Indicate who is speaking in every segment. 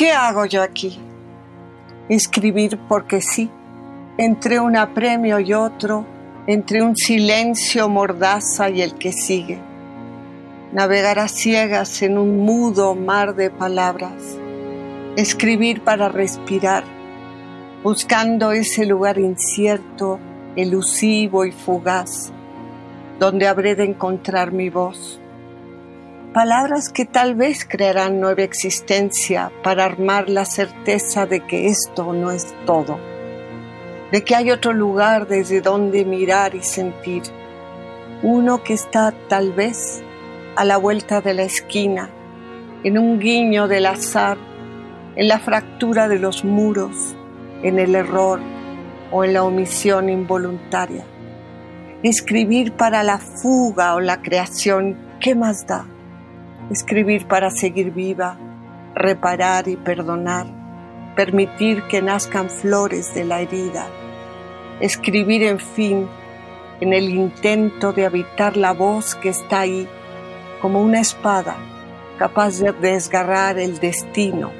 Speaker 1: Qué hago yo aquí? Escribir porque sí, entre un apremio y otro, entre un silencio mordaza y el que sigue. Navegar a ciegas en un mudo mar de palabras. Escribir para respirar, buscando ese lugar incierto, elusivo y fugaz, donde habré de encontrar mi voz palabras que tal vez crearán nueva existencia para armar la certeza de que esto no es todo, de que hay otro lugar desde donde mirar y sentir, uno que está tal vez a la vuelta de la esquina, en un guiño del azar, en la fractura de los muros, en el error o en la omisión involuntaria. Escribir para la fuga o la creación, ¿qué más da? Escribir para seguir viva, reparar y perdonar, permitir que nazcan flores de la herida, escribir en fin en el intento de habitar la voz que está ahí como una espada capaz de desgarrar el destino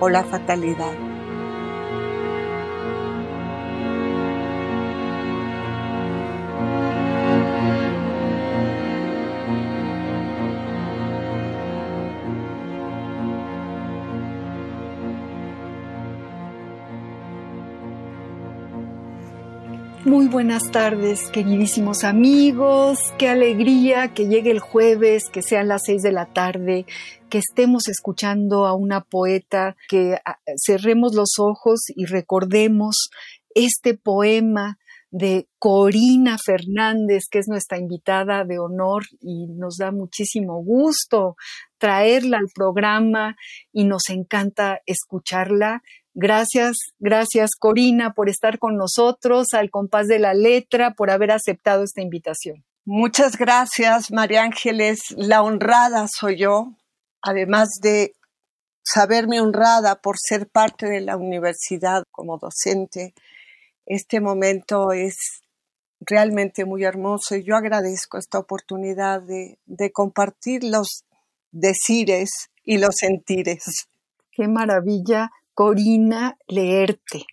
Speaker 1: o la fatalidad.
Speaker 2: Muy buenas tardes, queridísimos amigos. Qué alegría que llegue el jueves, que sean las seis de la tarde, que estemos escuchando a una poeta, que ah, cerremos los ojos y recordemos este poema de Corina Fernández, que es nuestra invitada de honor y nos da muchísimo gusto traerla al programa y nos encanta escucharla Gracias, gracias Corina por estar con nosotros al compás de la letra, por haber aceptado esta invitación.
Speaker 1: Muchas gracias, María Ángeles. La honrada soy yo, además de saberme honrada por ser parte de la universidad como docente. Este momento es realmente muy hermoso y yo agradezco esta oportunidad de, de compartir los decires y los sentires.
Speaker 2: Qué maravilla Corina Leerte.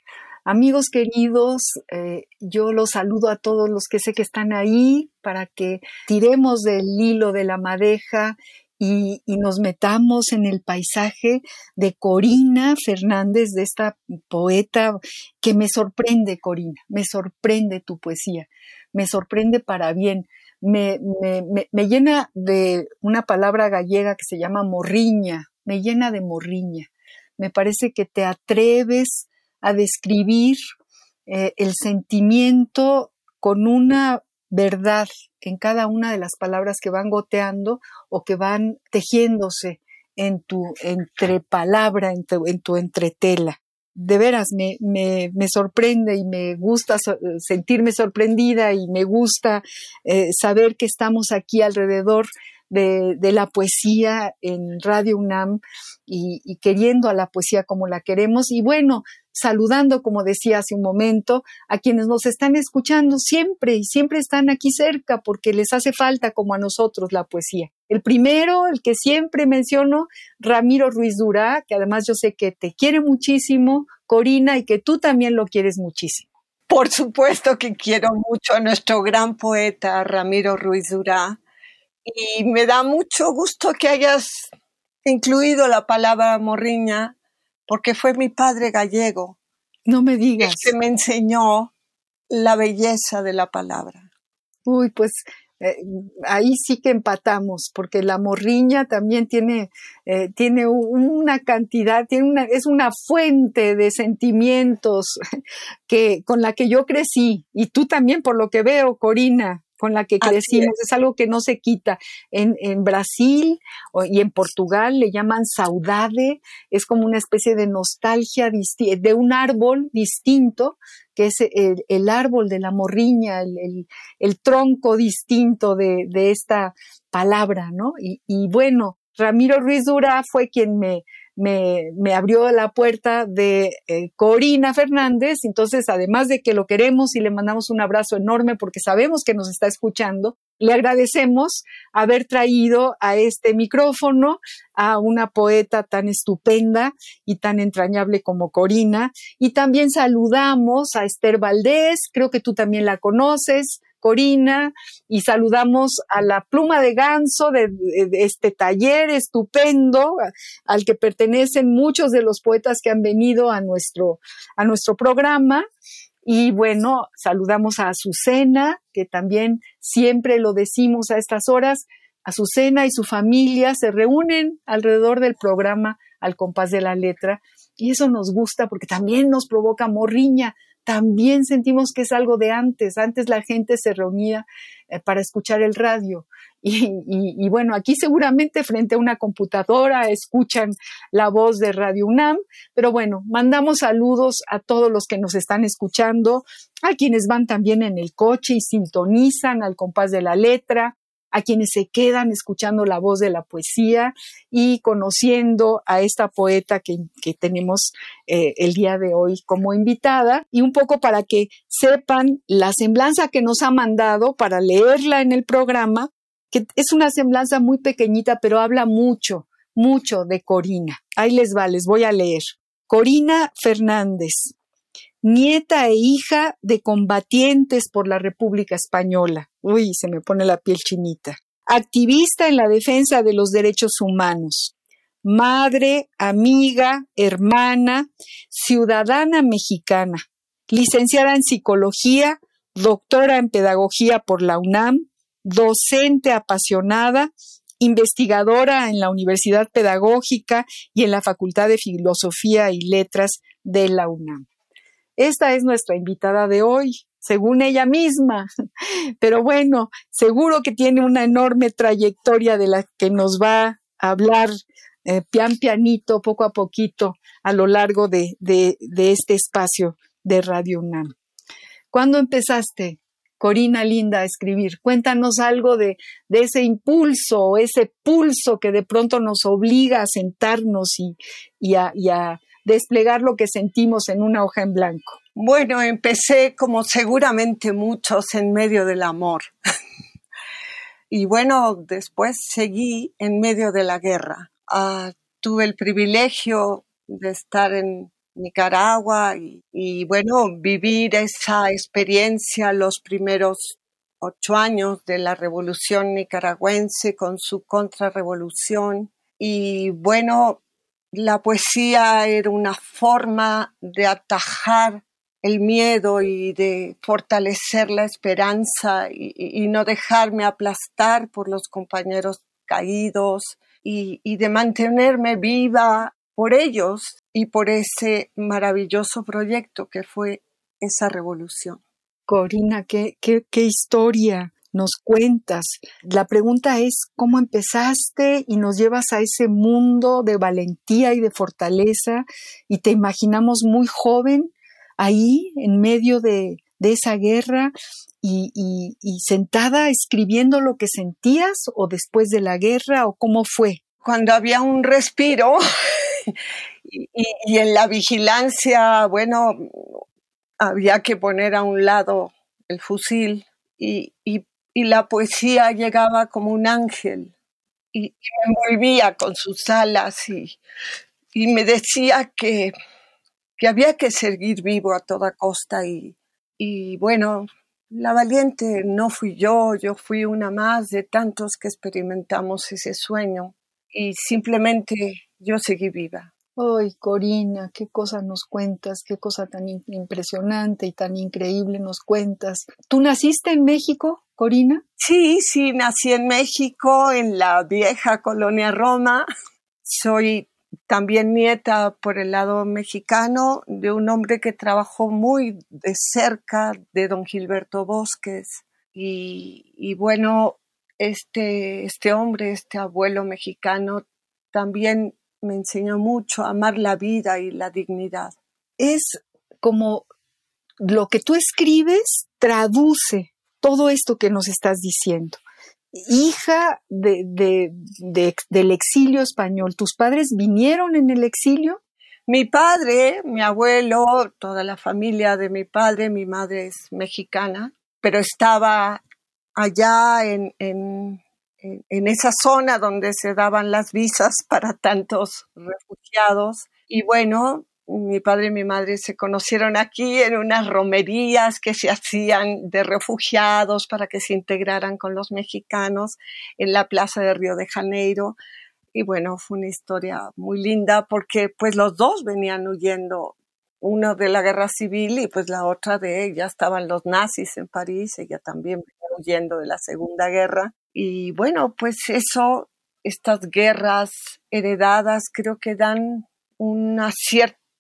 Speaker 2: Amigos queridos, eh, yo los saludo a todos los que sé que están ahí para que tiremos del hilo de la madeja y, nos metamos en el paisaje de Corina Fernández, de esta poeta que me sorprende, Corina, me sorprende tu poesía, me sorprende para bien. Me, me llena de una palabra gallega que se llama morriña, me llena de morriña me parece que te atreves a describir eh, el sentimiento con una verdad en cada una de las palabras que van goteando o que van tejiéndose en tu entrepalabra, en tu, en tu entretela. De veras, me, me, me, sorprende y me gusta sentirme sorprendida y me gusta eh, saber que estamos aquí alrededor de, la poesía en Radio UNAM y, queriendo a la poesía como la queremos. Y bueno, saludando, como decía hace un momento, a quienes nos están escuchando siempre y siempre están aquí cerca porque les hace falta como a nosotros la poesía. El primero, el que siempre menciono, Ramiro Ruiz Durá, que además yo sé que te quiere muchísimo, Corina, y que tú también lo quieres muchísimo.
Speaker 1: Por supuesto que quiero mucho a nuestro gran poeta Ramiro Ruiz Durá y me da mucho gusto que hayas incluido la palabra morriña, porque fue mi padre gallego.
Speaker 2: No me digas.
Speaker 1: que me enseñó la belleza de la palabra.
Speaker 2: Uy, pues eh, ahí sí que empatamos, porque la morriña también tiene, eh, tiene una cantidad, tiene una, es una fuente de sentimientos que, con la que yo crecí, y tú también, por lo que veo, Corina, con la que crecimos, es. algo que no se quita. En, en Brasil y en Portugal le llaman saudade, es como una especie de nostalgia de un árbol distinto, que es el, árbol de la morriña, el, el, tronco distinto de, de, esta palabra, ¿no? Y, y bueno, Ramiro Ruiz Dura fue quien me, me, me abrió la puerta de eh, Corina Fernández. Entonces, además de que lo queremos y le mandamos un abrazo enorme porque sabemos que nos está escuchando, le agradecemos haber traído a este micrófono a una poeta tan estupenda y tan entrañable como Corina. Y también saludamos a Esther Valdés, creo que tú también la conoces, Corina y saludamos a la pluma de ganso de, este taller estupendo al que pertenecen muchos de los poetas que han venido a nuestro, a nuestro programa. Y bueno, saludamos a Azucena, que también siempre lo decimos a estas horas. Azucena y su familia se reúnen alrededor del programa al compás de la letra y eso nos gusta porque también nos provoca morriña, también sentimos que es algo de antes. Antes la gente se reunía eh, para escuchar el radio. Y, bueno, aquí seguramente frente a una computadora escuchan la voz de Radio UNAM, pero bueno, mandamos saludos a todos los que nos están escuchando, a quienes van también en el coche y sintonizan al compás de la letra, a quienes se quedan escuchando la voz de la poesía y conociendo a esta poeta que, tenemos eh, el día de hoy como invitada y un poco para que sepan la semblanza que nos ha mandado para leerla en el programa, que es una semblanza muy pequeñita, pero habla mucho, mucho de Corina. Ahí les va, les voy a leer. Corina Fernández, nieta e hija de combatientes por la República Española. Uy, se me pone la piel chinita. Activista en la defensa de los derechos humanos. Madre, amiga, hermana, ciudadana mexicana. Licenciada en psicología, doctora en pedagogía por la UNAM, docente apasionada, investigadora en la Universidad Pedagógica y en la Facultad de Filosofía y Letras de la UNAM. Esta es nuestra invitada de hoy, según ella misma. Pero bueno, seguro que tiene una enorme trayectoria de la que nos va a hablar eh, pian pianito, poco a poquito, a lo largo de, de, este espacio de Radio UNAM. ¿Cuándo empezaste, Corina Linda, a escribir? Cuéntanos algo de, de ese impulso, ese pulso que de pronto nos obliga a sentarnos y, y, a, y a desplegar lo que sentimos en una hoja en blanco?
Speaker 1: Bueno, empecé como seguramente muchos en medio del amor. y bueno, después seguí en medio de la guerra. Ah, tuve el privilegio de estar en Nicaragua y, y, bueno, vivir esa experiencia los primeros ocho años de la revolución nicaragüense con su contrarrevolución. Y bueno, la poesía era una forma de atajar el miedo y de fortalecer la esperanza y, no dejarme aplastar por los compañeros caídos y, y, de mantenerme viva por ellos y por ese maravilloso proyecto que fue esa revolución.
Speaker 2: Corina, qué, qué, qué historia nos cuentas. La pregunta es cómo empezaste y nos llevas a ese mundo de valentía y de fortaleza y te imaginamos muy joven ahí en medio de, esa guerra y, sentada escribiendo lo que sentías o después de la guerra o cómo fue.
Speaker 1: Cuando había un respiro y, en la vigilancia, bueno, había que poner a un lado el fusil y, y la poesía llegaba como un ángel y, me envolvía con sus alas y, y me decía que, que, había que seguir vivo a toda costa y, y bueno, la valiente no fui yo, yo fui una más de tantos que experimentamos ese sueño y simplemente yo seguí viva.
Speaker 2: Ay, Corina, qué cosa nos cuentas, qué cosa tan impresionante y tan increíble nos cuentas. ¿Tú naciste en México, Corina?
Speaker 1: Sí, sí, nací en México, en la vieja colonia Roma. Soy también nieta por el lado mexicano de un hombre que trabajó muy de cerca de don Gilberto Bosques. Y, bueno, este, este hombre, este abuelo mexicano, también me enseñó mucho a amar la vida y la dignidad.
Speaker 2: Es como lo que tú escribes traduce todo esto que nos estás diciendo. Hija de, del exilio español, ¿tus padres vinieron en el exilio?
Speaker 1: Mi padre, mi abuelo, toda la familia de mi padre, mi madre es mexicana, pero estaba allá en, en, esa zona donde se daban las visas para tantos refugiados. Y bueno, mi padre y mi madre se conocieron aquí en unas romerías que se hacían de refugiados para que se integraran con los mexicanos en la plaza de Río de Janeiro. Y bueno, fue una historia muy linda porque pues los dos venían huyendo, uno de la guerra civil y pues la otra de ella, estaban los nazis en París, ella también venía huyendo de la Segunda Guerra y bueno, pues eso, estas guerras heredadas creo que dan un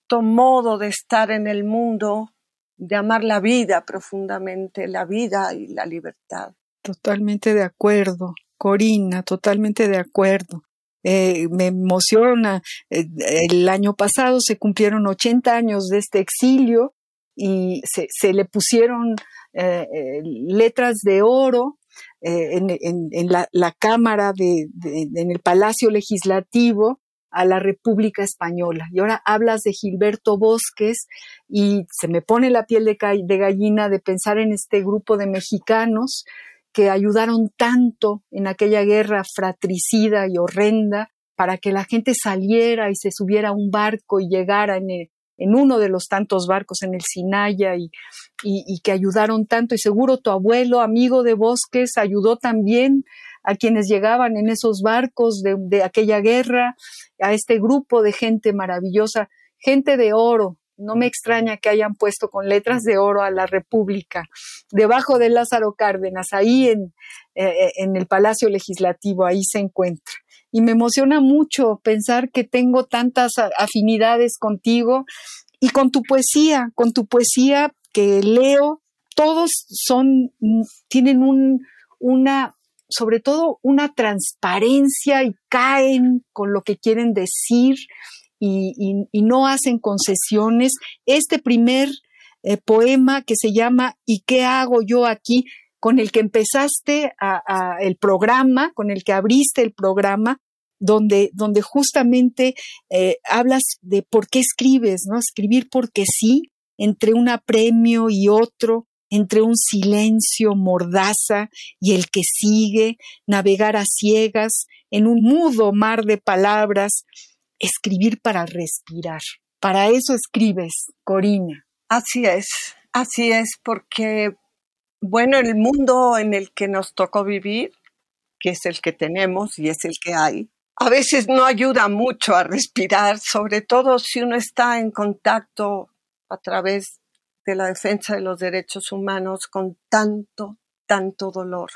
Speaker 1: cierto modo de estar en el mundo, de amar la vida profundamente, la vida y la libertad.
Speaker 2: Totalmente de acuerdo, Corina, totalmente de acuerdo. Eh, me emociona. Eh, el año pasado se cumplieron 80 años de este exilio y se, le pusieron eh, letras de oro eh, en, la, Cámara, de, en el Palacio Legislativo a la República Española. Y ahora hablas de Gilberto Bosques y se me pone la piel de, de gallina de pensar en este grupo de mexicanos que ayudaron tanto en aquella guerra fratricida y horrenda para que la gente saliera y se subiera a un barco y llegara en en uno de los tantos barcos en el Sinaya y, y, que ayudaron tanto. Y seguro tu abuelo, amigo de Bosques, ayudó también a quienes llegaban en esos barcos de, aquella guerra, a este grupo de gente maravillosa, gente de oro, no me extraña que hayan puesto con letras de oro a la República, debajo de Lázaro Cárdenas, ahí en, eh, en, el Palacio Legislativo, ahí se encuentra. Y me emociona mucho pensar que tengo tantas afinidades contigo y con tu poesía, con tu poesía que leo, todos son, tienen un, una, sobre todo una transparencia y caen con lo que quieren decir y, no hacen concesiones. Este primer eh, poema que se llama ¿Y qué hago yo aquí? con el que empezaste el programa, con el que abriste el programa, donde, donde justamente eh, hablas de por qué escribes, ¿no? Escribir porque sí, entre un apremio y otro, entre un silencio mordaza y el que sigue, navegar a ciegas en un mudo mar de palabras, escribir para respirar. Para eso escribes, Corina.
Speaker 1: Así es, así es, porque bueno, el mundo en el que nos tocó vivir, que es el que tenemos y es el que hay, a veces no ayuda mucho a respirar, sobre todo si uno está en contacto a través de la defensa de los derechos humanos con tanto, tanto dolor.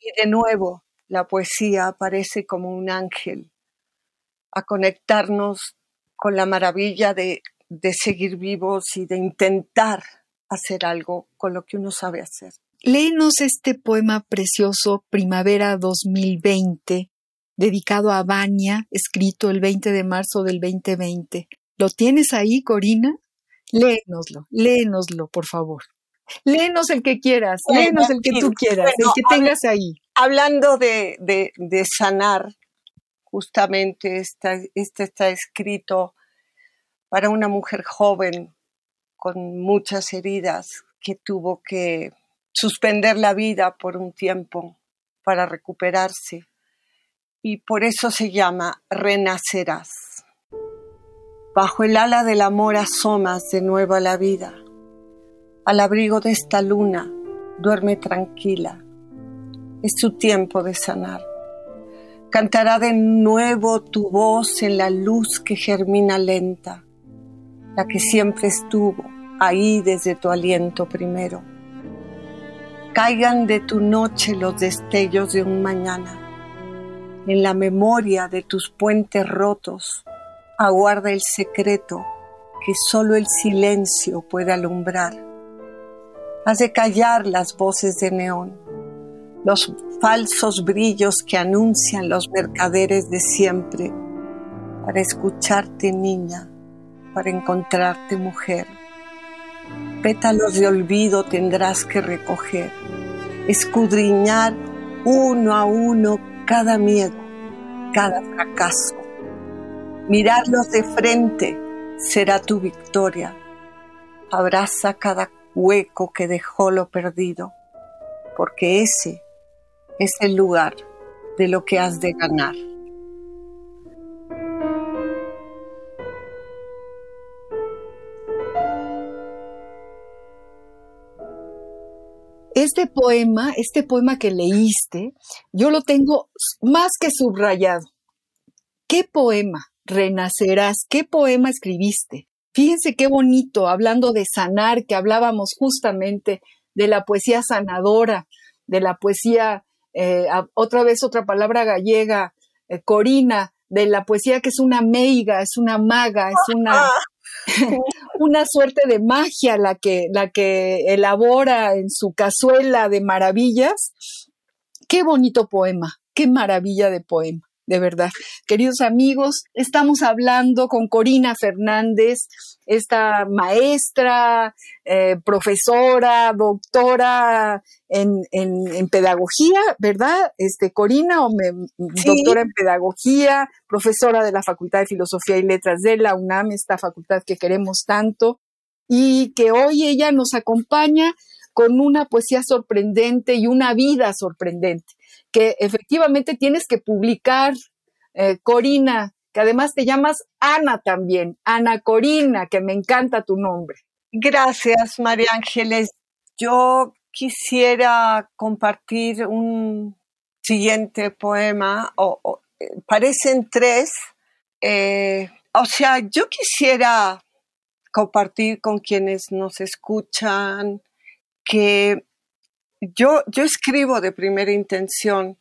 Speaker 1: Y de nuevo, la poesía aparece como un ángel a conectarnos con la maravilla de, de seguir vivos y de intentar hacer algo con lo que uno sabe hacer.
Speaker 2: Léenos este poema precioso, Primavera 2020, dedicado a Bania, escrito el 20 de marzo del 2020. ¿Lo tienes ahí, Corina? Léenoslo, léenoslo, por favor. Léenos el que quieras, léenos el que tú quieras, el que tengas ahí.
Speaker 1: Hablando de, de, sanar, justamente este está escrito para una mujer joven con muchas heridas que tuvo que suspender la vida por un tiempo para recuperarse y por eso se llama Renacerás. Bajo el ala del amor asomas de nuevo a la vida. Al abrigo de esta luna, duerme tranquila. Es tu tiempo de sanar. Cantará de nuevo tu voz en la luz que germina lenta, la que siempre estuvo ahí desde tu aliento primero. Caigan de tu noche los destellos de un mañana. En la memoria de tus puentes rotos aguarda el secreto que solo el silencio puede alumbrar. Hace callar las voces de neón, los falsos brillos que anuncian los mercaderes de siempre, para escucharte niña, para encontrarte mujer. Pétalos de olvido tendrás que recoger, escudriñar uno a uno cada miedo, cada fracaso. Mirarlos de frente será tu victoria. Abraza cada hueco que dejó lo perdido, porque ese es el lugar de lo que has de ganar.
Speaker 2: Este poema, este poema que leíste, yo lo tengo más que subrayado. ¿Qué poema? Renacerás. ¿Qué poema escribiste? Fíjense qué bonito, hablando de sanar, que hablábamos justamente de la poesía sanadora, de la poesía, eh, otra vez otra palabra gallega, eh, corina, de la poesía que es una meiga, es una maga, es una, una suerte de magia la que, la que elabora en su cazuela de maravillas. Qué bonito poema, qué maravilla de poema de verdad. Queridos amigos, estamos hablando con Corina Fernández, esta maestra, eh, profesora, doctora en, pedagogía, ¿verdad? Este, Corina, o doctora en pedagogía, profesora de la Facultad de Filosofía y Letras de la UNAM, esta facultad que queremos tanto, y que hoy ella nos acompaña con una poesía sorprendente y una vida sorprendente que efectivamente tienes que publicar, eh, Corina, que además te llamas Ana también, Ana Corina, que me encanta tu nombre.
Speaker 1: Gracias, María Ángeles. Yo quisiera compartir un siguiente poema, o, parecen tres. Eh, o sea, yo quisiera compartir con quienes nos escuchan que yo, yo escribo de primera intención.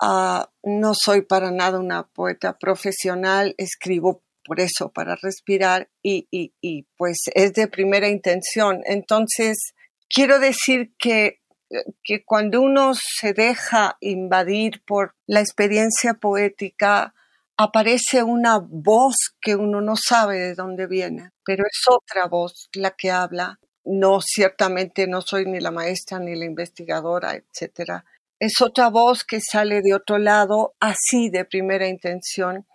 Speaker 1: Ah, no soy para nada una poeta profesional, escribo por eso, para respirar y, y, pues es de primera intención. Entonces, quiero decir que, que cuando uno se deja invadir por la experiencia poética, aparece una voz que uno no sabe de dónde viene, pero es otra voz la que habla no, ciertamente no soy ni la maestra ni la investigadora, etcétera. Es otra voz que sale de otro lado, así de primera intención.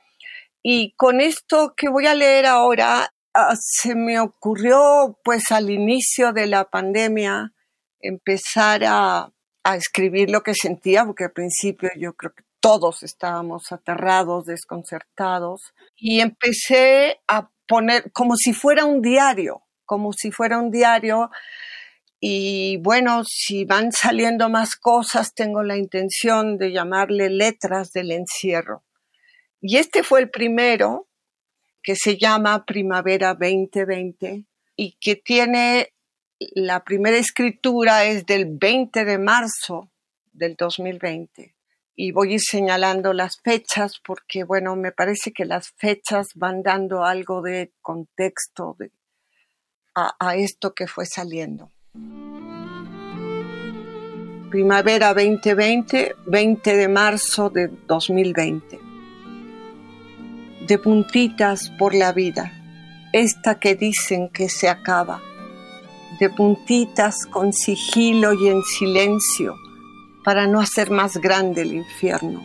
Speaker 1: Y con esto que voy a leer ahora, ah, se me ocurrió, pues al inicio de la pandemia, empezar a, a escribir lo que sentía, porque al principio yo creo que todos estábamos aterrados, desconcertados, y empecé a poner como si fuera un diario como si fuera un diario. Y bueno, si van saliendo más cosas, tengo la intención de llamarle letras del encierro. Y este fue el primero, que se llama Primavera 2020 y que tiene la primera escritura es del 20 de marzo del 2020. Y voy a ir señalando las fechas porque, bueno, me parece que las fechas van dando algo de contexto de a, esto que fue saliendo. Primavera 2020, 20 de marzo de 2020. De puntitas por la vida, esta que dicen que se acaba. De puntitas con sigilo y en silencio para no hacer más grande el infierno.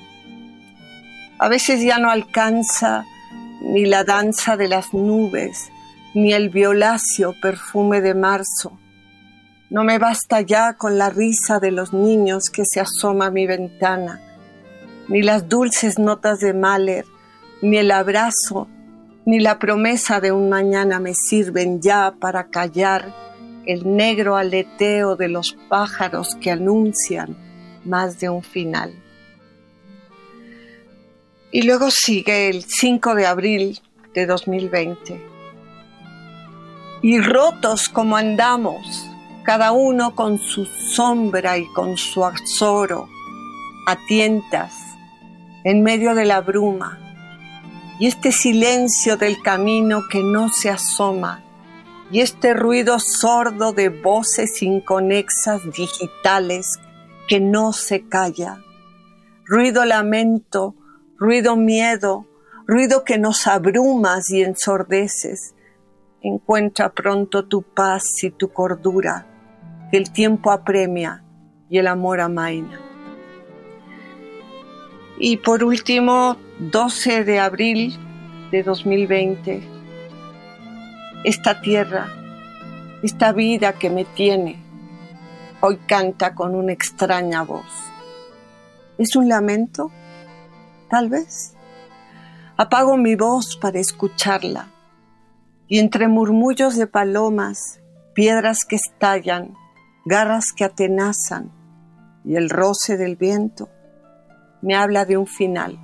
Speaker 1: A veces ya no alcanza ni la danza de las nubes, ni el violáceo perfume de marzo. No me basta ya con la risa de los niños que se asoma a mi ventana, ni las dulces notas de Mahler, ni el abrazo, ni la promesa de un mañana me sirven ya para callar el negro aleteo de los pájaros que anuncian más de un final. Y luego sigue el 5 de abril de 2020. Y rotos como andamos, cada uno con su sombra y con su azoro, a tientas, en medio de la bruma, y este silencio del camino que no se asoma, y este ruido sordo de voces inconexas digitales que no se calla, ruido lamento, ruido miedo, ruido que nos abrumas y ensordeces. Encuentra pronto tu paz y tu cordura, que el tiempo apremia y el amor amaina. Y por último, 12 de abril de 2020, esta tierra, esta vida que me tiene, hoy canta con una extraña voz. ¿Es un lamento? tal vez. Apago mi voz para escucharla y entre murmullos de palomas, piedras que estallan, garras que atenazan y el roce del viento, me habla de un final,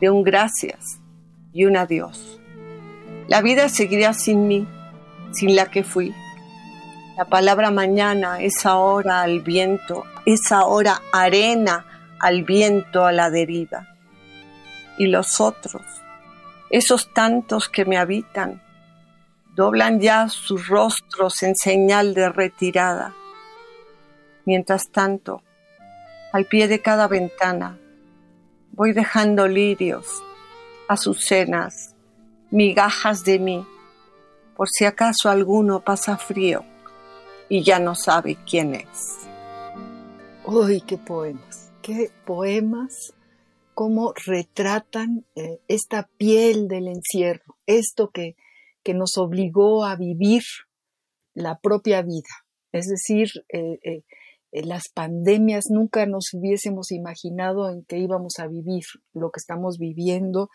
Speaker 1: de un gracias y un adiós. La vida seguirá sin mí, sin la que fui. La palabra mañana es ahora al viento, es ahora arena al viento a la deriva y los otros, esos tantos que me habitan, doblan ya sus rostros en señal de retirada. Mientras tanto, al pie de cada ventana, voy dejando lirios, azucenas, migajas de mí, por si acaso alguno pasa frío y ya no sabe quién es.
Speaker 2: ¡Uy, qué poemas! ¡Qué poemas! cómo retratan eh, esta piel del encierro, esto que, que, nos obligó a vivir la propia vida. Es decir, eh, eh, las pandemias nunca nos hubiésemos imaginado en que íbamos a vivir lo que estamos viviendo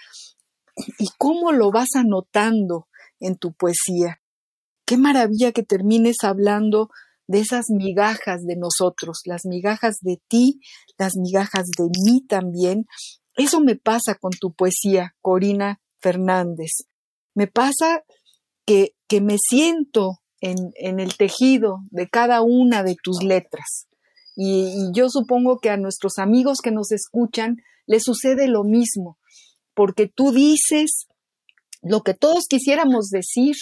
Speaker 2: y cómo lo vas anotando en tu poesía. Qué maravilla que termines hablando de esas migajas de nosotros, las migajas de ti, las migajas de mí también. Eso me pasa con tu poesía, Corina Fernández. Me pasa que, que me siento en, en, el tejido de cada una de tus letras. Y, yo supongo que a nuestros amigos que nos escuchan les sucede lo mismo, porque tú dices lo que todos quisiéramos decir,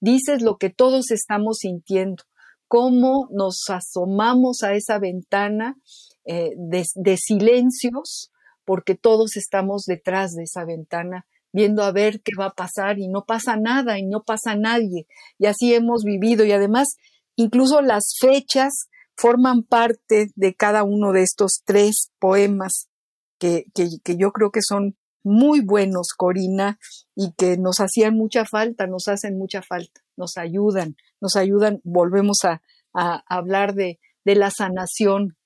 Speaker 2: dices lo que todos estamos sintiendo cómo nos asomamos a esa ventana eh, de, silencios, porque todos estamos detrás de esa ventana viendo a ver qué va a pasar y no pasa nada y no pasa nadie. Y así hemos vivido y además incluso las fechas forman parte de cada uno de estos tres poemas que, que, que yo creo que son muy buenos, Corina, y que nos hacían mucha falta, nos hacen mucha falta, nos ayudan, nos ayudan, volvemos a, hablar de, de la sanación.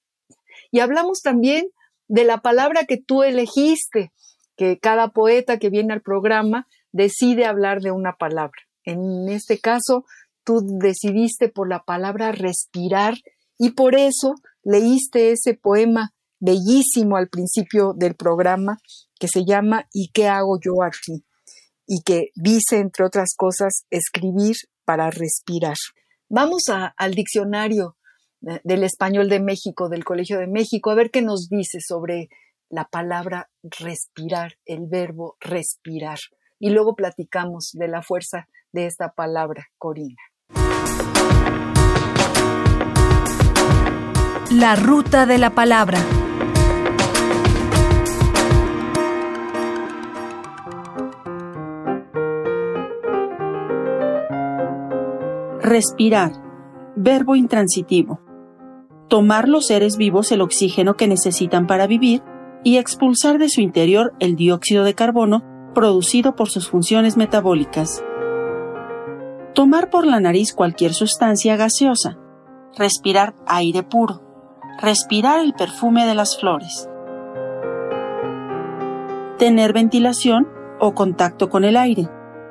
Speaker 2: Y hablamos también de la palabra que tú elegiste, que cada poeta que viene al programa decide hablar de una palabra. En este caso, tú decidiste por la palabra respirar y por eso leíste ese poema bellísimo al principio del programa que se llama ¿Y qué hago yo aquí? y que dice, entre otras cosas, escribir para respirar. Vamos al diccionario del español de México, del Colegio de México, a ver qué nos dice sobre la palabra respirar, el verbo respirar. Y luego platicamos de la fuerza de esta palabra, Corina.
Speaker 3: La ruta de la palabra.
Speaker 4: Respirar. Verbo intransitivo. Tomar los seres vivos el oxígeno que necesitan para vivir y expulsar de su interior el dióxido de carbono producido por sus funciones metabólicas. Tomar por la nariz cualquier sustancia gaseosa. Respirar aire puro. Respirar el perfume de las flores. Tener ventilación o contacto con el aire.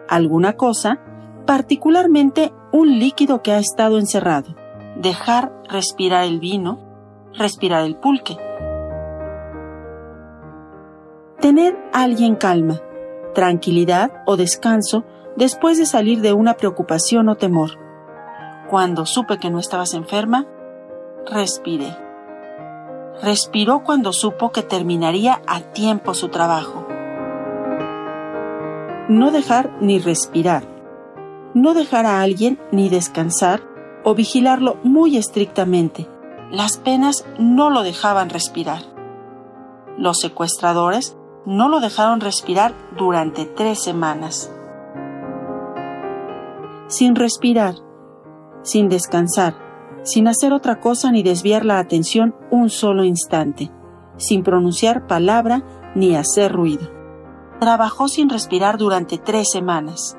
Speaker 4: Alguna cosa, particularmente un líquido que ha estado encerrado, dejar respirar el vino, respirar el pulque. Tener alguien calma, tranquilidad o descanso después de salir de una preocupación o temor. Cuando supe que no estabas enferma, respiré. Respiró cuando supo que terminaría a tiempo su trabajo. No dejar ni respirar. No dejar a alguien ni descansar o vigilarlo muy estrictamente. Las penas no lo dejaban respirar. Los secuestradores no lo dejaron respirar durante tres semanas. Sin respirar, sin descansar, sin hacer otra cosa ni desviar la atención un solo instante, sin pronunciar palabra ni hacer ruido. Trabajó sin respirar durante tres semanas.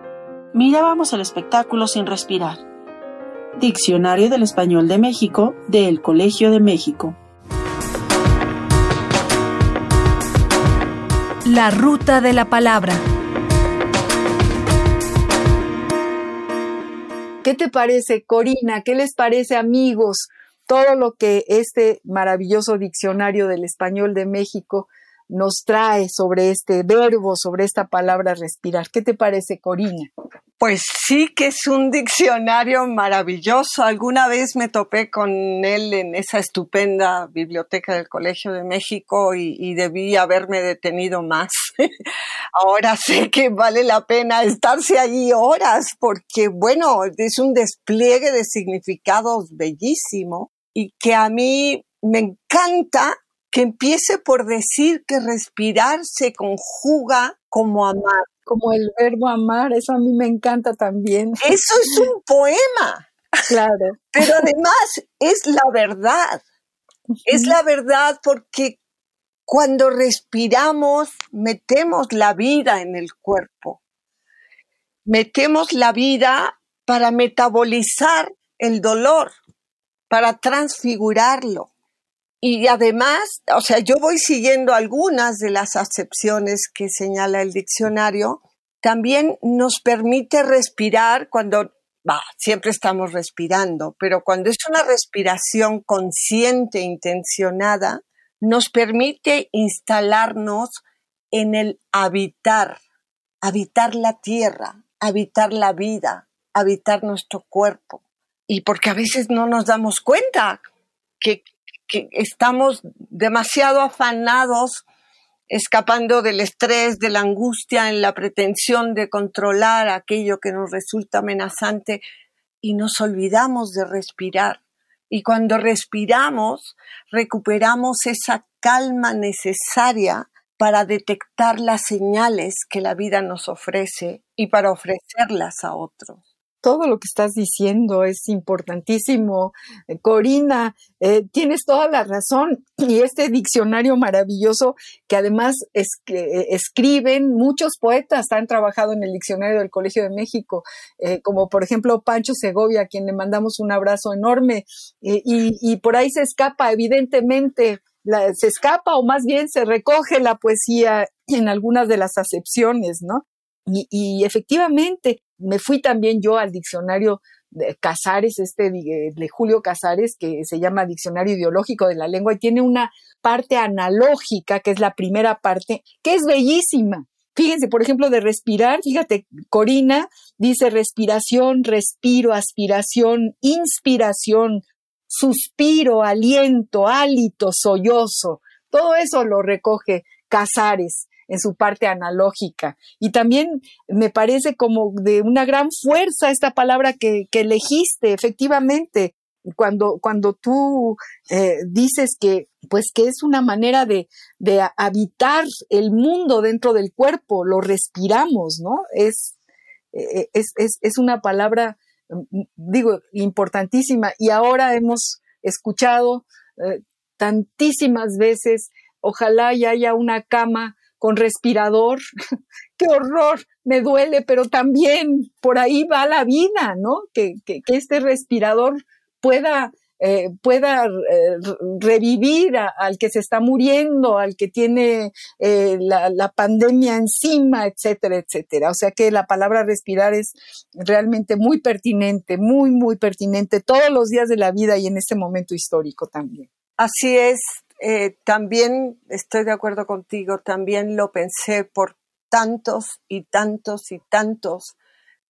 Speaker 4: Mirábamos el espectáculo sin respirar. Diccionario del Español de México del Colegio de México.
Speaker 3: La ruta de la palabra.
Speaker 2: ¿Qué te parece, Corina? ¿Qué les parece, amigos? Todo lo que este maravilloso diccionario del español de México nos trae sobre este verbo, sobre esta palabra respirar. ¿Qué te parece, Corina?
Speaker 1: Pues sí que es un diccionario maravilloso. Alguna vez me topé con él en esa estupenda biblioteca del Colegio de México y, debí haberme detenido más. Ahora sé que vale la pena estarse allí horas porque, bueno, es un despliegue de significados bellísimo y que a mí me encanta que empiece por decir que respirar se conjuga como amar.
Speaker 2: Como el verbo amar, eso a mí me encanta también.
Speaker 1: Eso es un poema.
Speaker 2: Claro.
Speaker 1: Pero además es la verdad. Es la verdad porque cuando respiramos metemos la vida en el cuerpo. Metemos la vida para metabolizar el dolor, para transfigurarlo. Y además, o sea, yo voy siguiendo algunas de las acepciones que señala el diccionario. También nos permite respirar cuando, va, siempre estamos respirando, pero cuando es una respiración consciente, intencionada, nos permite instalarnos en el habitar, habitar la tierra, habitar la vida, habitar nuestro cuerpo. Y porque a veces no nos damos cuenta que estamos demasiado afanados, escapando del estrés, de la angustia, en la pretensión de controlar aquello que nos resulta amenazante y nos olvidamos de respirar. Y cuando respiramos, recuperamos esa calma necesaria para detectar las señales que la vida nos ofrece y para ofrecerlas a otros
Speaker 2: todo lo que estás diciendo es importantísimo. Eh, Corina, eh, tienes toda la razón. Y este diccionario maravilloso que además eh, escriben muchos poetas, han trabajado en el diccionario del Colegio de México, como por ejemplo Pancho Segovia, a quien le mandamos un abrazo enorme. y, por ahí se escapa, evidentemente, se escapa o más bien se recoge la poesía en algunas de las acepciones, ¿no? y efectivamente, me fui también yo al diccionario de Casares, este de Julio Casares, que se llama Diccionario Ideológico de la Lengua, y tiene una parte analógica, que es la primera parte, que es bellísima. Fíjense, por ejemplo, de respirar, fíjate, Corina dice respiración, respiro, aspiración, inspiración, suspiro, aliento, hálito, sollozo. Todo eso lo recoge Casares en su parte analógica. Y también me parece como de una gran fuerza esta palabra que, elegiste, efectivamente, cuando, cuando tú eh, dices que, pues que es una manera de, habitar el mundo dentro del cuerpo, lo respiramos, ¿no? Es, eh, es, es, una palabra, mm, digo, importantísima. Y ahora hemos escuchado eh, tantísimas veces, ojalá ya haya una cama con respirador. ¡Qué horror! Me duele, pero también por ahí va la vida, ¿no? Que, este respirador pueda, eh, pueda eh, revivir al que se está muriendo, al que tiene eh, la, la, pandemia encima, etcétera, etcétera. O sea que la palabra respirar es realmente muy pertinente, muy, muy pertinente todos los días de la vida y en este momento histórico también.
Speaker 1: Así es, eh, también estoy de acuerdo contigo, también lo pensé por tantos y tantos y tantos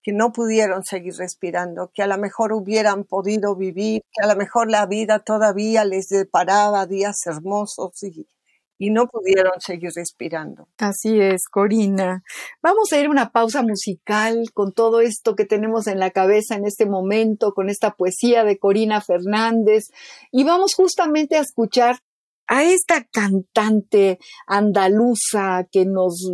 Speaker 1: que no pudieron seguir respirando, que a lo mejor hubieran podido vivir, que a lo mejor la vida todavía les deparaba días hermosos y, y no pudieron seguir respirando.
Speaker 2: Así es, Corina. Vamos a ir a una pausa musical con todo esto que tenemos en la cabeza en este momento, con esta poesía de Corina Fernández, y vamos justamente a escuchar a esta cantante andaluza que nos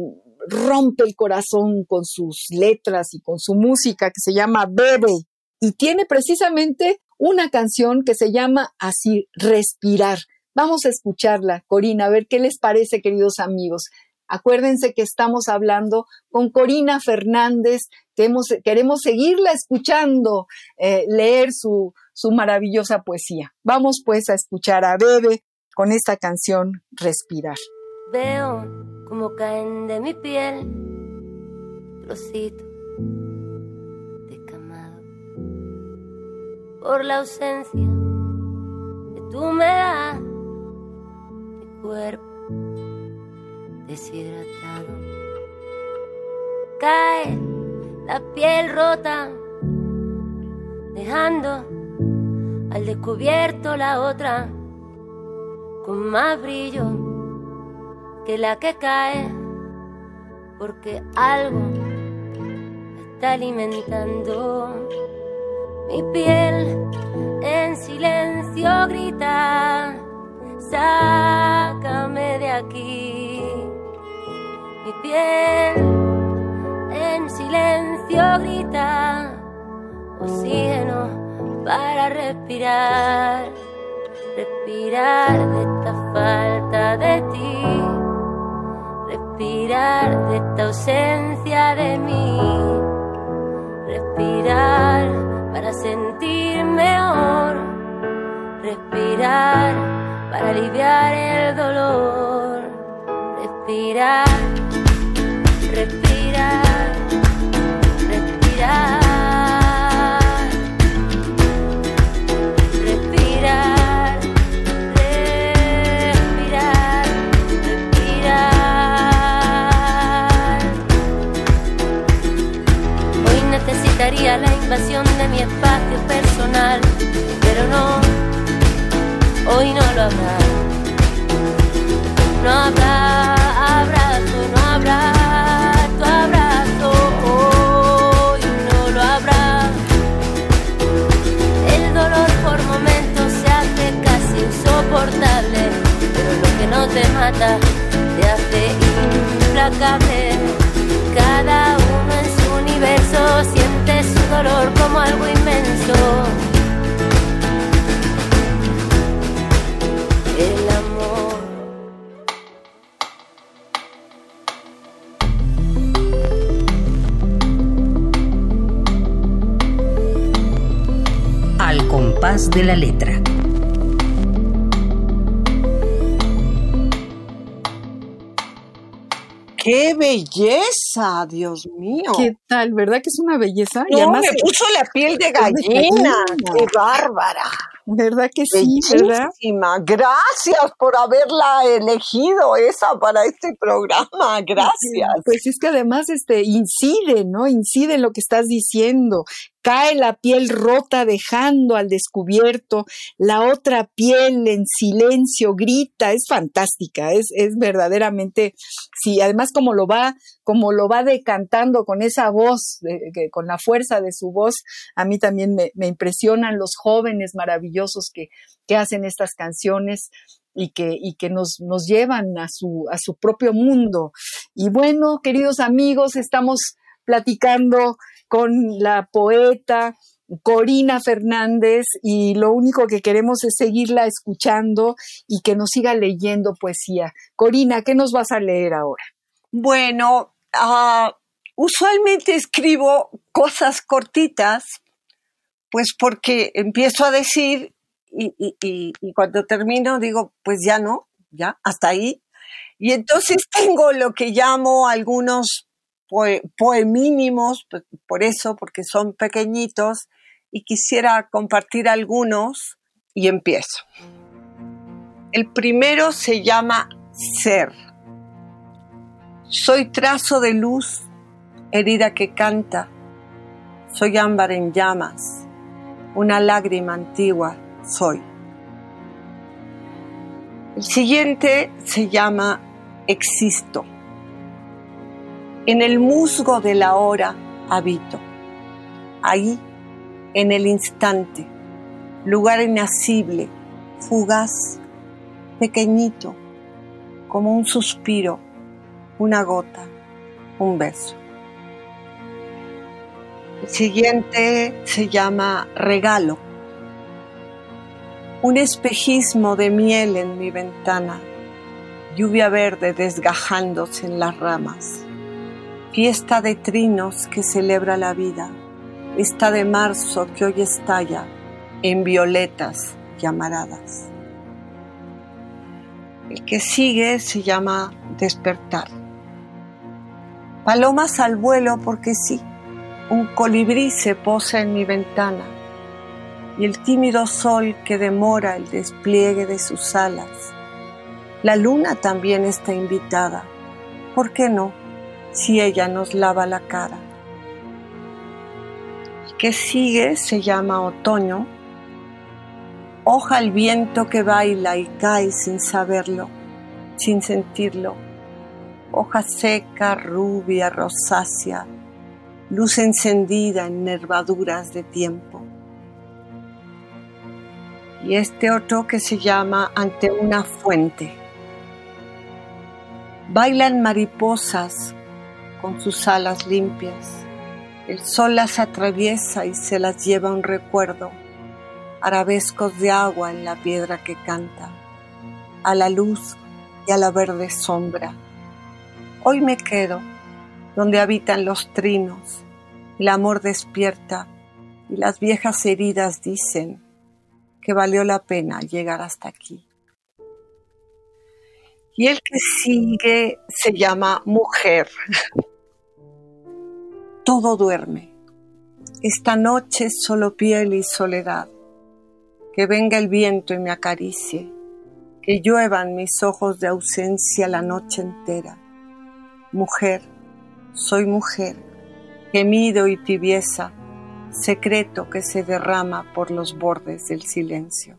Speaker 2: rompe el corazón con sus letras y con su música que se llama Bebe y tiene precisamente una canción que se llama así, Respirar. Vamos a escucharla, Corina, a ver qué les parece, queridos amigos. Acuérdense que estamos hablando con Corina Fernández, que queremos seguirla escuchando, eh, leer su, su maravillosa poesía. Vamos pues a escuchar a Bebe con esta canción Respirar.
Speaker 5: Veo como caen de mi piel trocitos de camado. Por la ausencia tú me das mi cuerpo deshidratado. Cae la piel rota dejando al descubierto la otra con más brillo que la que cae, porque algo está alimentando mi piel en silencio grita, sácame de aquí. Mi piel en silencio grita, oxígeno para respirar respirar de esta falta de ti, respirar de esta ausencia de mí, respirar para sentir mejor, respirar para aliviar el dolor, respirar, respirar, respirar. Invasión de mi espacio personal, pero no, hoy no lo habrá. No habrá abrazo, no habrá tu abrazo, hoy no lo habrá. El dolor por momentos se hace casi insoportable, pero lo que no te mata te hace implacable. Cada uno en su universo siente su dolor como algo inmenso. El amor.
Speaker 6: Al compás de la letra.
Speaker 1: ¡Qué belleza, Dios mío!
Speaker 2: ¿Qué tal? ¿Verdad que es una belleza?
Speaker 1: y además, me puso la piel de gallina. ¡Qué bárbara!
Speaker 2: ¿Verdad que sí? ¿verdad?
Speaker 1: Gracias por haberla elegido esa para este programa. Gracias.
Speaker 2: Pues es que además este incide, ¿no? Incide en lo que estás diciendo cae la piel rota dejando al descubierto la otra piel en silencio grita es fantástica es, es verdaderamente sí además como lo va como lo va decantando con esa voz con la fuerza de su voz a mí también me, impresionan los jóvenes maravillosos que, que hacen estas canciones y que, que nos, nos llevan a su, a su propio mundo. Y bueno, queridos amigos, estamos platicando con la poeta Corina Fernández y lo único que queremos es seguirla escuchando y que nos siga leyendo poesía. Corina, ¿qué nos vas a leer ahora?
Speaker 1: Bueno, ah, usualmente escribo cosas cortitas, pues porque empiezo a decir y, cuando termino digo, pues ya no, ya, hasta ahí. Y entonces tengo lo que llamo algunos poemínimos, por eso, porque son pequeñitos, y quisiera compartir algunos y empiezo. El primero se llama ser. Soy trazo de luz, herida que canta. Soy ámbar en llamas, una lágrima antigua soy. El siguiente se llama existo. En el musgo de la hora habito. Ahí, en el instante, lugar inacible, fugaz, pequeñito, como un suspiro, una gota, un beso. El siguiente se llama regalo. Un espejismo de miel en mi ventana, lluvia verde desgajándose en las ramas, fiesta de trinos que celebra la vida, esta de marzo que hoy estalla en violetas llamaradas. El que sigue se llama despertar. Palomas al vuelo porque sí, un colibrí se posa en mi ventana y el tímido sol que demora el despliegue de sus alas. La luna también está invitada. ¿Por qué no? Si ella nos lava la cara. El que sigue se llama otoño hoja al viento que baila y cae sin saberlo, sin sentirlo. Hoja seca, rubia, rosácea, luz encendida en nervaduras de tiempo. Y este otro que se llama Ante una fuente. Bailan mariposas con sus alas limpias. El sol las atraviesa y se las lleva un recuerdo arabescos de agua en la piedra que canta, a la luz y a la verde sombra. Hoy me quedo donde habitan los trinos, el amor despierta y las viejas heridas dicen que valió la pena llegar hasta aquí. Y el que sigue se llama mujer. Todo duerme. Esta noche solo piel y soledad que venga el viento y me acaricie, que lluevan mis ojos de ausencia la noche entera. Mujer, soy mujer, gemido y tibieza, secreto que se derrama por los bordes del silencio.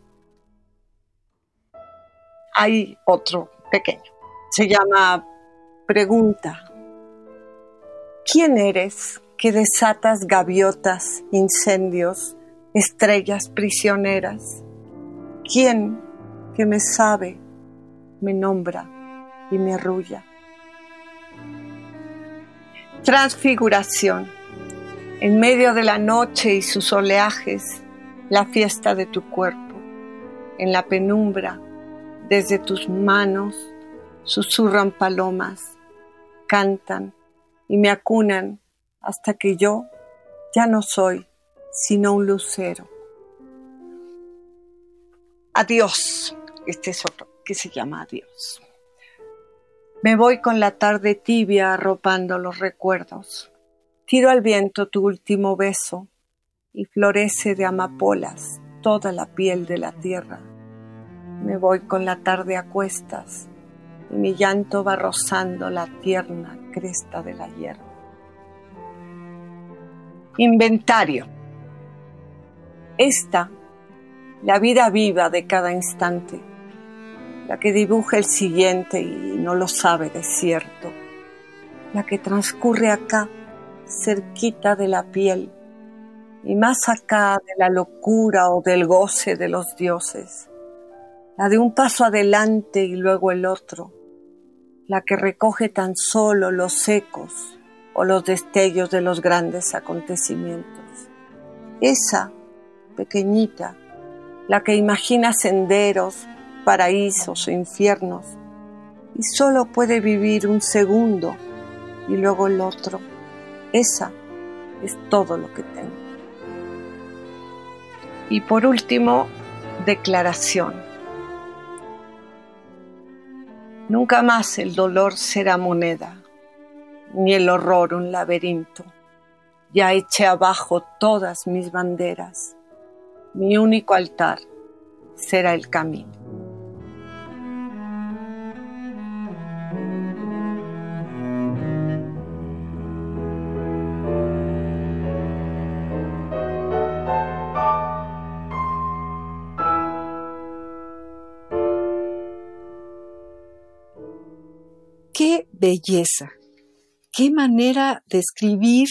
Speaker 1: Hay otro pequeño, se llama Pregunta. ¿Quién eres que desatas gaviotas, incendios, estrellas prisioneras. ¿Quién que me sabe, me nombra y me arrulla? Transfiguración. En medio de la noche y sus oleajes, la fiesta de tu cuerpo. En la penumbra, desde tus manos, susurran palomas, cantan y me acunan hasta que yo ya no soy sino un lucero. Adiós. Este es otro que se llama Adiós. Me voy con la tarde tibia arropando los recuerdos. Tiro al viento tu último beso y florece de amapolas toda la piel de la tierra. Me voy con la tarde a cuestas y mi llanto va rozando la tierna cresta de la hierba. Inventario. Esta, la vida viva de cada instante, la que dibuja el siguiente y no lo sabe de cierto, la que transcurre acá, cerquita de la piel, y más acá de la locura o del goce de los dioses, la de un paso adelante y luego el otro, la que recoge tan solo los ecos o los destellos de los grandes acontecimientos. Esa pequeñita, la que imagina senderos, paraísos o infiernos, y solo puede vivir un segundo y luego el otro. Esa es todo lo que tengo. Y por último, declaración. Nunca más el dolor será moneda, ni el horror un laberinto. Ya eché abajo todas mis banderas mi único altar será el camino.
Speaker 2: Belleza. Qué manera de escribir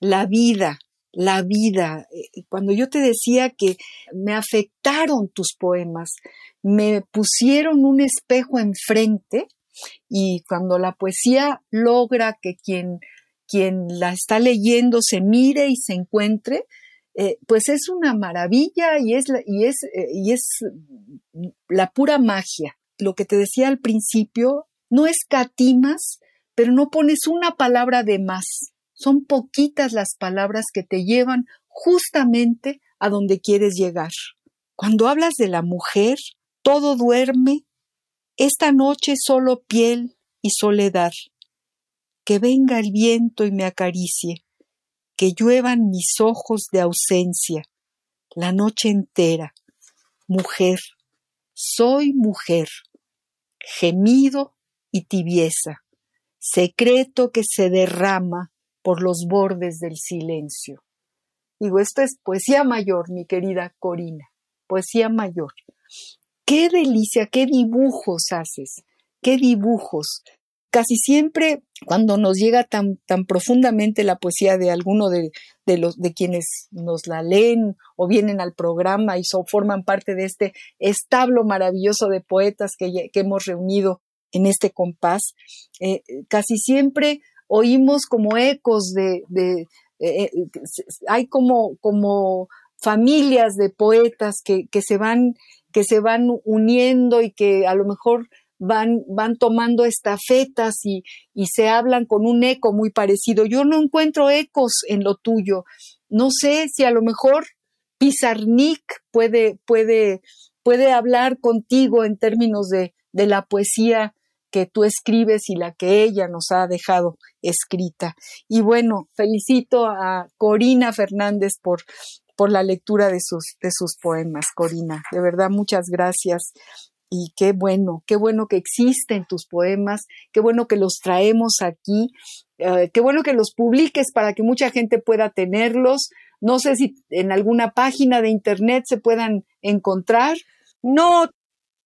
Speaker 2: la vida, la vida. Cuando yo te decía que me afectaron tus poemas, me pusieron un espejo enfrente y cuando la poesía logra que quien, quien la está leyendo se mire y se encuentre, eh, pues es una maravilla y es, y, es, eh, y es la pura magia. Lo que te decía al principio, no escatimas, pero no pones una palabra de más. Son poquitas las palabras que te llevan justamente a donde quieres llegar. Cuando hablas de la mujer, todo duerme, esta noche solo piel y soledad. Que venga el viento y me acaricie, que lluevan mis ojos de ausencia, la noche entera. Mujer, soy mujer, gemido y tibieza, secreto que se derrama por los bordes del silencio. Digo, esto es poesía mayor, mi querida Corina, poesía mayor. Qué delicia, qué dibujos haces, qué dibujos. Casi siempre cuando nos llega tan, tan profundamente la poesía de alguno de, los, de quienes nos la leen o vienen al programa y forman parte de este establo maravilloso de poetas que, hemos reunido en este compás, eh, casi siempre oímos como ecos de, eh, eh, hay como, como familias de poetas que, que, se van, que se van uniendo y que a lo mejor van, van tomando estafetas y, y se hablan con un eco muy parecido. Yo no encuentro ecos en lo tuyo. No sé si a lo mejor Pizarnik puede, puede, puede hablar contigo en términos de, de la poesía que tú escribes y la que ella nos ha dejado escrita. Y bueno, felicito a Corina Fernández por, por la lectura de sus, de sus poemas, Corina. De verdad, muchas gracias. Y qué bueno, qué bueno que existen tus poemas, qué bueno que los traemos aquí, eh, qué bueno que los publiques para que mucha gente pueda tenerlos. No sé si en alguna página de internet se puedan encontrar.
Speaker 1: No,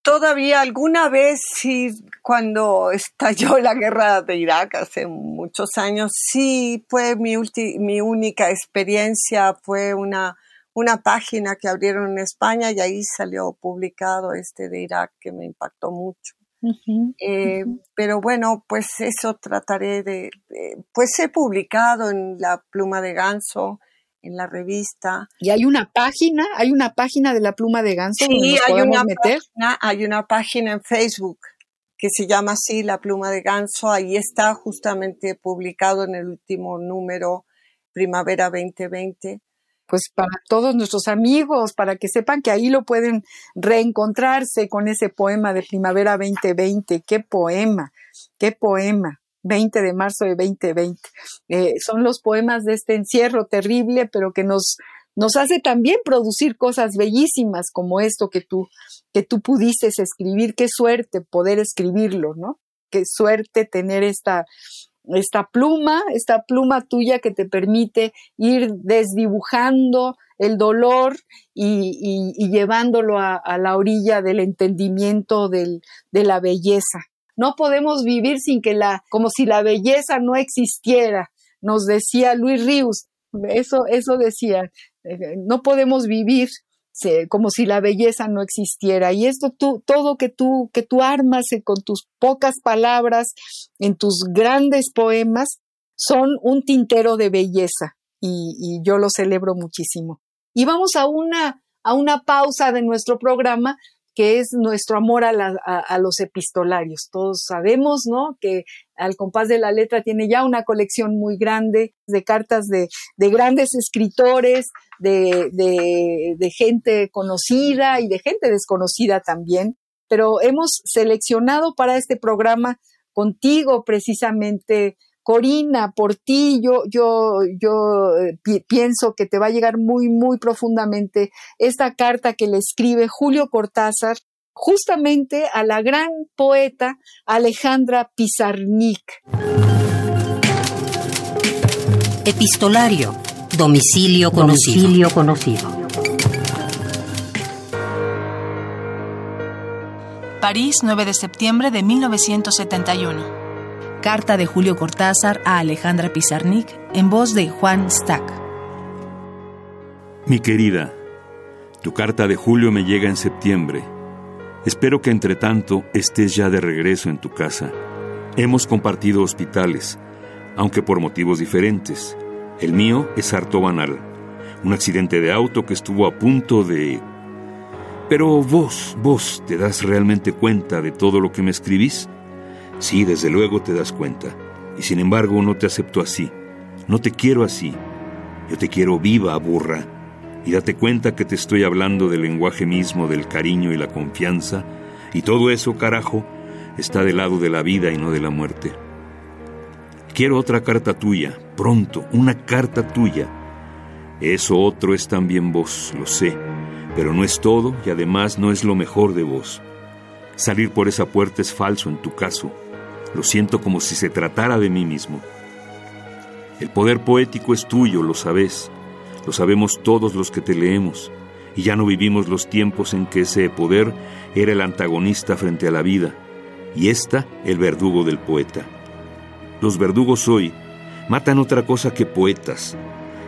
Speaker 1: todavía alguna vez, sí, cuando estalló la guerra de Irak hace muchos años, sí fue mi, mi única experiencia, fue una, una página que abrieron en España y ahí salió publicado este de Irak que me impactó mucho. Eh, pero bueno, pues eso trataré de, de, pues he publicado en la pluma de ganso, en la revista.
Speaker 2: ¿Y hay una página? ¿Hay una página de la pluma de ganso?
Speaker 1: Sí, hay una, Página, hay una página en Facebook que se llama así La pluma de ganso. Ahí está justamente publicado en el último número, Primavera 2020.
Speaker 2: Pues para todos nuestros amigos, para que sepan que ahí lo pueden reencontrarse con ese poema de Primavera 2020. ¡Qué poema! ¡Qué poema! 20 de marzo de 2020. Eh, son los poemas de este encierro terrible, pero que nos, nos hace también producir cosas bellísimas como esto que tú, que tú pudiste escribir. Qué suerte poder escribirlo, ¿no? Qué suerte tener esta, esta pluma, esta pluma tuya que te permite ir desdibujando el dolor y, llevándolo a, la orilla del entendimiento del, de la belleza. No podemos vivir sin que la, como si la belleza no existiera, nos decía Luis Ríos. Eso, eso decía, eh, no podemos vivir como si la belleza no existiera. Y esto tú, todo que tú, que tú armas eh, con tus pocas palabras, en tus grandes poemas, son un tintero de belleza. Y, y yo lo celebro muchísimo. Y vamos a una, a una pausa de nuestro programa que es nuestro amor a, los epistolarios. Todos sabemos, ¿no? Que al compás de la letra tiene ya una colección muy grande de cartas de, grandes escritores, de, de, gente conocida y de gente desconocida también. Pero hemos seleccionado para este programa contigo precisamente Corina, por ti, yo, yo, yo eh, pienso que te va a llegar muy, muy profundamente esta carta que le escribe Julio Cortázar justamente a la gran poeta Alejandra Pizarnik.
Speaker 6: Epistolario. Domicilio conocido. Domicilio conocido.
Speaker 3: París, 9 de septiembre de 1971. Carta de Julio Cortázar a Alejandra Pizarnik en voz de Juan Stack.
Speaker 7: Mi querida, tu carta de julio me llega en septiembre. Espero que entre tanto estés ya de regreso en tu casa. Hemos compartido hospitales, aunque por motivos diferentes. El mío es harto banal. Un accidente de auto que estuvo a punto de... Pero vos, vos, ¿te das realmente cuenta de todo lo que me escribís? Sí, desde luego te das cuenta. Y sin embargo no te acepto así. No te quiero así. Yo te quiero viva, burra. Y date cuenta que te estoy hablando del lenguaje mismo, del cariño y la confianza. Y todo eso, carajo, está del lado de la vida y no de la muerte. Quiero otra carta tuya, pronto, una carta tuya. Eso otro es también vos, lo sé, pero no es todo y además no es lo mejor de vos. Salir por esa puerta es falso en tu caso. Lo siento como si se tratara de mí mismo. El poder poético es tuyo, lo sabes. Lo sabemos todos los que te leemos. Y ya no vivimos los tiempos en que ese poder era el antagonista frente a la vida y ésta el verdugo del poeta. Los verdugos hoy matan otra cosa que poetas.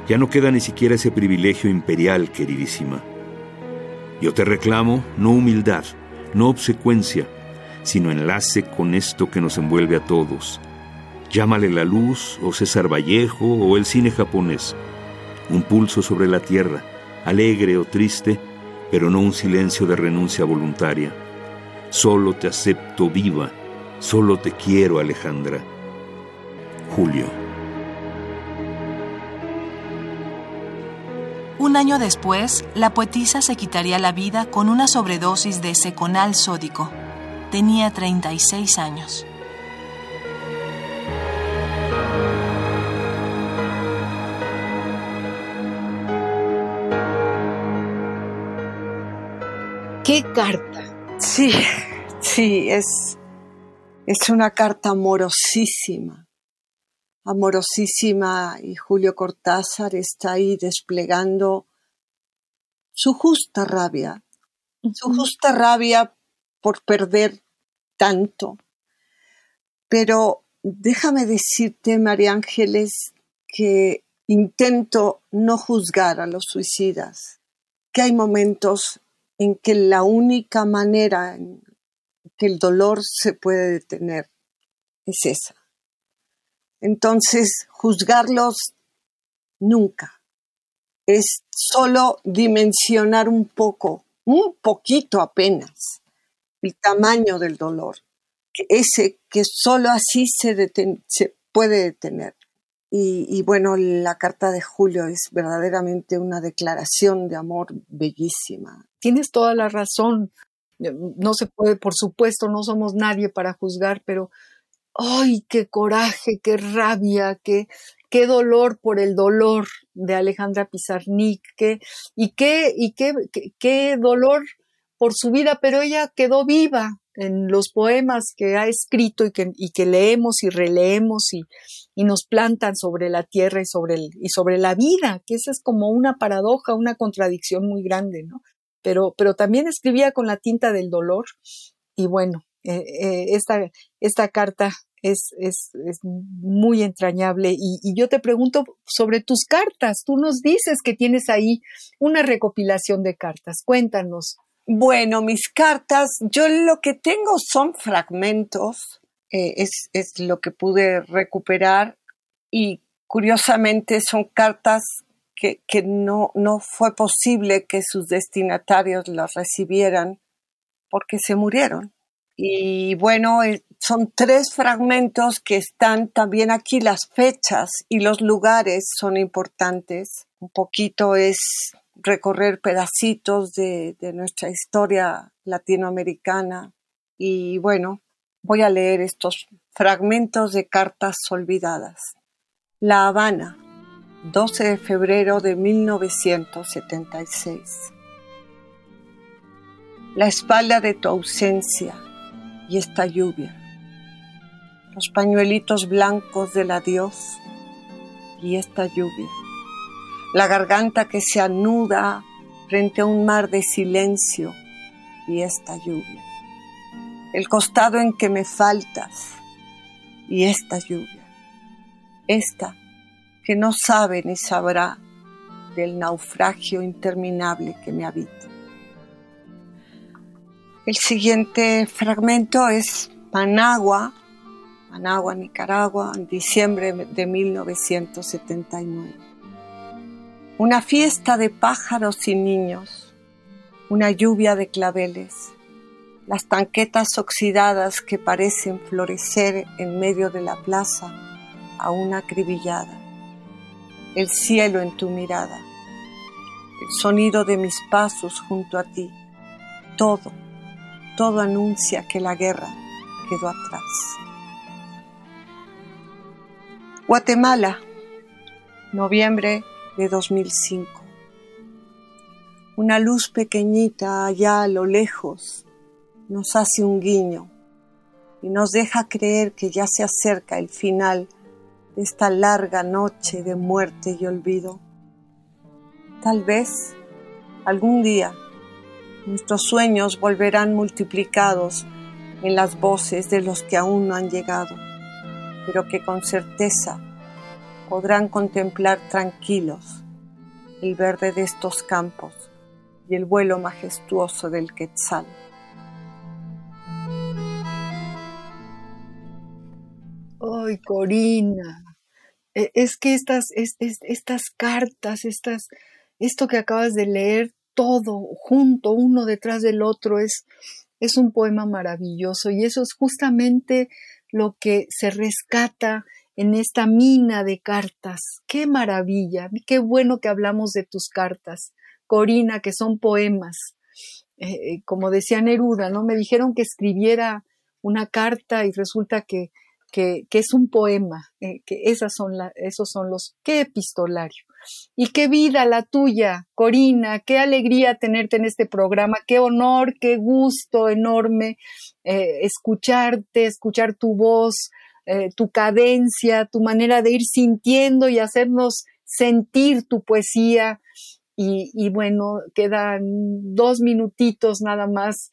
Speaker 7: Ya no queda ni siquiera ese privilegio imperial, queridísima. Yo te reclamo no humildad, no obsecuencia, sino enlace con esto que nos envuelve a todos. Llámale la luz, o César Vallejo, o el cine japonés. Un pulso sobre la tierra, alegre o triste, pero no un silencio de renuncia voluntaria. Solo te acepto viva, solo te quiero, Alejandra. Julio.
Speaker 3: Un año después, la poetisa se quitaría la vida con una sobredosis de seconal sódico. Tenía 36 años.
Speaker 2: ¡Qué carta!
Speaker 1: Sí, sí, es, es una carta amorosísima, amorosísima y Julio Cortázar está ahí desplegando su justa rabia, su justa rabia por perder tanto. Pero déjame decirte, María Ángeles, que intento no juzgar a los suicidas, que hay momentos en que la única manera en que el dolor se puede detener es esa. Entonces, juzgarlos nunca. Es solo dimensionar un poco, un poquito apenas, el tamaño del dolor, ese que solo así se, puede detener. Y, bueno, la carta de Julio es verdaderamente una declaración de amor bellísima.
Speaker 2: Tienes toda la razón. No se puede, por supuesto, no somos nadie para juzgar, pero ¡ay, qué coraje, qué rabia, qué, qué dolor por el dolor de Alejandra Pizarnik, qué, y qué, y qué, qué dolor por su vida, pero ella quedó viva, en los poemas que ha escrito y que, y que leemos y releemos y, y, nos plantan sobre la tierra y sobre, el, y sobre la vida, que esa es como una paradoja, una contradicción muy grande, ¿no? Pero, pero también escribía con la tinta del dolor y bueno, eh, eh, esta, esta carta es, es, es muy entrañable y, y yo te pregunto sobre tus cartas. Tú nos dices que tienes ahí una recopilación de cartas. Cuéntanos.
Speaker 1: Bueno, mis cartas, yo lo que tengo son fragmentos, eh, es, es, lo que pude recuperar y curiosamente son cartas que, que no, no, fue posible que sus destinatarios las recibieran porque se murieron. Y bueno, eh, son tres fragmentos que están también aquí, las fechas y los lugares son importantes. Un poquito es recorrer pedacitos de, nuestra historia latinoamericana y bueno, voy a leer estos fragmentos de cartas olvidadas. La Habana, 12 de febrero de 1976. La espalda de tu ausencia y esta lluvia. Los pañuelitos blancos del adiós y esta lluvia la garganta que se anuda frente a un mar de silencio y esta lluvia, el costado en que me faltas y esta lluvia, esta que no sabe ni sabrá del naufragio interminable que me habita. El siguiente fragmento es Managua, Managua, Nicaragua, en diciembre de 1979. Una fiesta de pájaros y niños, una lluvia de claveles, las tanquetas oxidadas que parecen florecer en medio de la plaza a una acribillada, el cielo en tu mirada, el sonido de mis pasos junto a ti, todo, todo anuncia que la guerra quedó atrás. Guatemala, noviembre de 2005. Una luz pequeñita allá a lo lejos nos hace un guiño y nos deja creer que ya se acerca el final de esta larga noche de muerte y olvido. Tal vez algún día nuestros sueños volverán multiplicados en las voces de los que aún no han llegado pero que con certeza podrán contemplar tranquilos el verde de estos campos y el vuelo majestuoso del quetzal.
Speaker 2: Ay, Corina, e, es que estas, estas cartas, estas, esto que acabas de leer, todo junto, uno detrás del otro, es, es un poema maravilloso y eso es justamente lo que se rescata en esta mina de cartas. ¡Qué maravilla! ¡Qué bueno que hablamos de tus cartas! Corina, que son poemas. Eh, eh, como decía Neruda, ¿no? Me dijeron que escribiera una carta y resulta que, que, es un poema, eh, que esas son la, esos son los, qué epistolario. Y qué vida la tuya, Corina, qué alegría tenerte en este programa, qué honor, qué gusto enorme escucharte, escuchar tu voz, eh, tu cadencia, tu manera de ir sintiendo y hacernos sentir tu poesía. Y, bueno, quedan dos minutitos nada más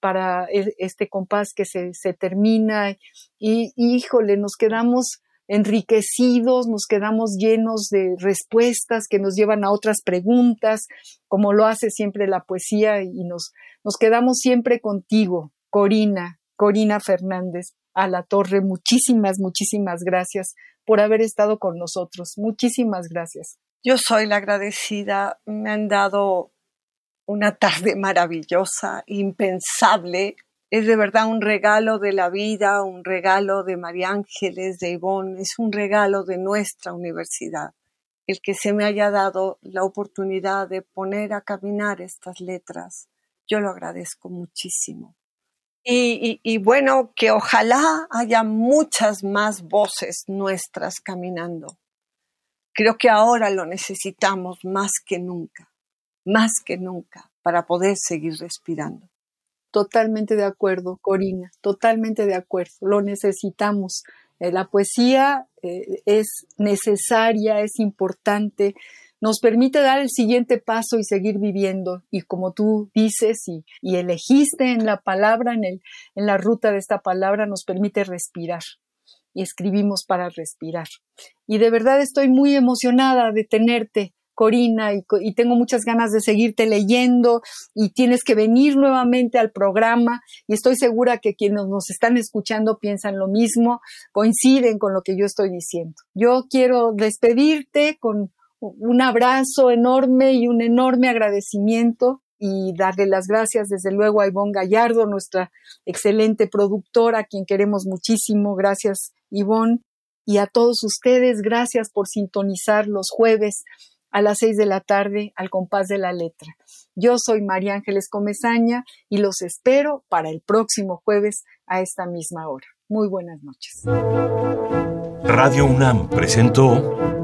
Speaker 2: para e, este compás que se, termina y, híjole, nos quedamos enriquecidos, nos quedamos llenos de respuestas que nos llevan a otras preguntas, como lo hace siempre la poesía, y nos, nos quedamos siempre contigo, Corina, Corina Fernández, a la torre. Muchísimas, muchísimas gracias por haber estado con nosotros. Muchísimas gracias.
Speaker 1: Yo soy la agradecida. Me han dado una tarde maravillosa, impensable, es de verdad un regalo de la vida, un regalo de María Ángeles, de Ivonne, es un regalo de nuestra universidad. El que se me haya dado la oportunidad de poner a caminar estas letras, yo lo agradezco muchísimo. Y, bueno, que ojalá haya muchas más voces nuestras caminando. Creo que ahora lo necesitamos más que nunca, más que nunca, para poder seguir respirando.
Speaker 2: Totalmente de acuerdo, Corina, totalmente de acuerdo. Lo necesitamos. Eh, la poesía eh, es necesaria, es importante, nos permite dar el siguiente paso y seguir viviendo. Y como tú dices y, y elegiste en la palabra, en, el, en la ruta de esta palabra, nos permite respirar. Y escribimos para respirar. Y de verdad estoy muy emocionada de tenerte Corina, y, tengo muchas ganas de seguirte leyendo y tienes que venir nuevamente al programa y estoy segura que quienes nos están escuchando piensan lo mismo, coinciden con lo que yo estoy diciendo. Yo quiero despedirte con un abrazo enorme y un enorme agradecimiento y darle las gracias desde luego a Ivonne Gallardo, nuestra excelente productora, a quien queremos muchísimo. Gracias, Ivonne. Y a todos ustedes, gracias por sintonizar los jueves a las seis de la tarde al compás de la letra. Yo soy María Ángeles Comezaña y los espero para el próximo jueves a esta misma hora. Muy buenas noches.
Speaker 7: Radio UNAM presentó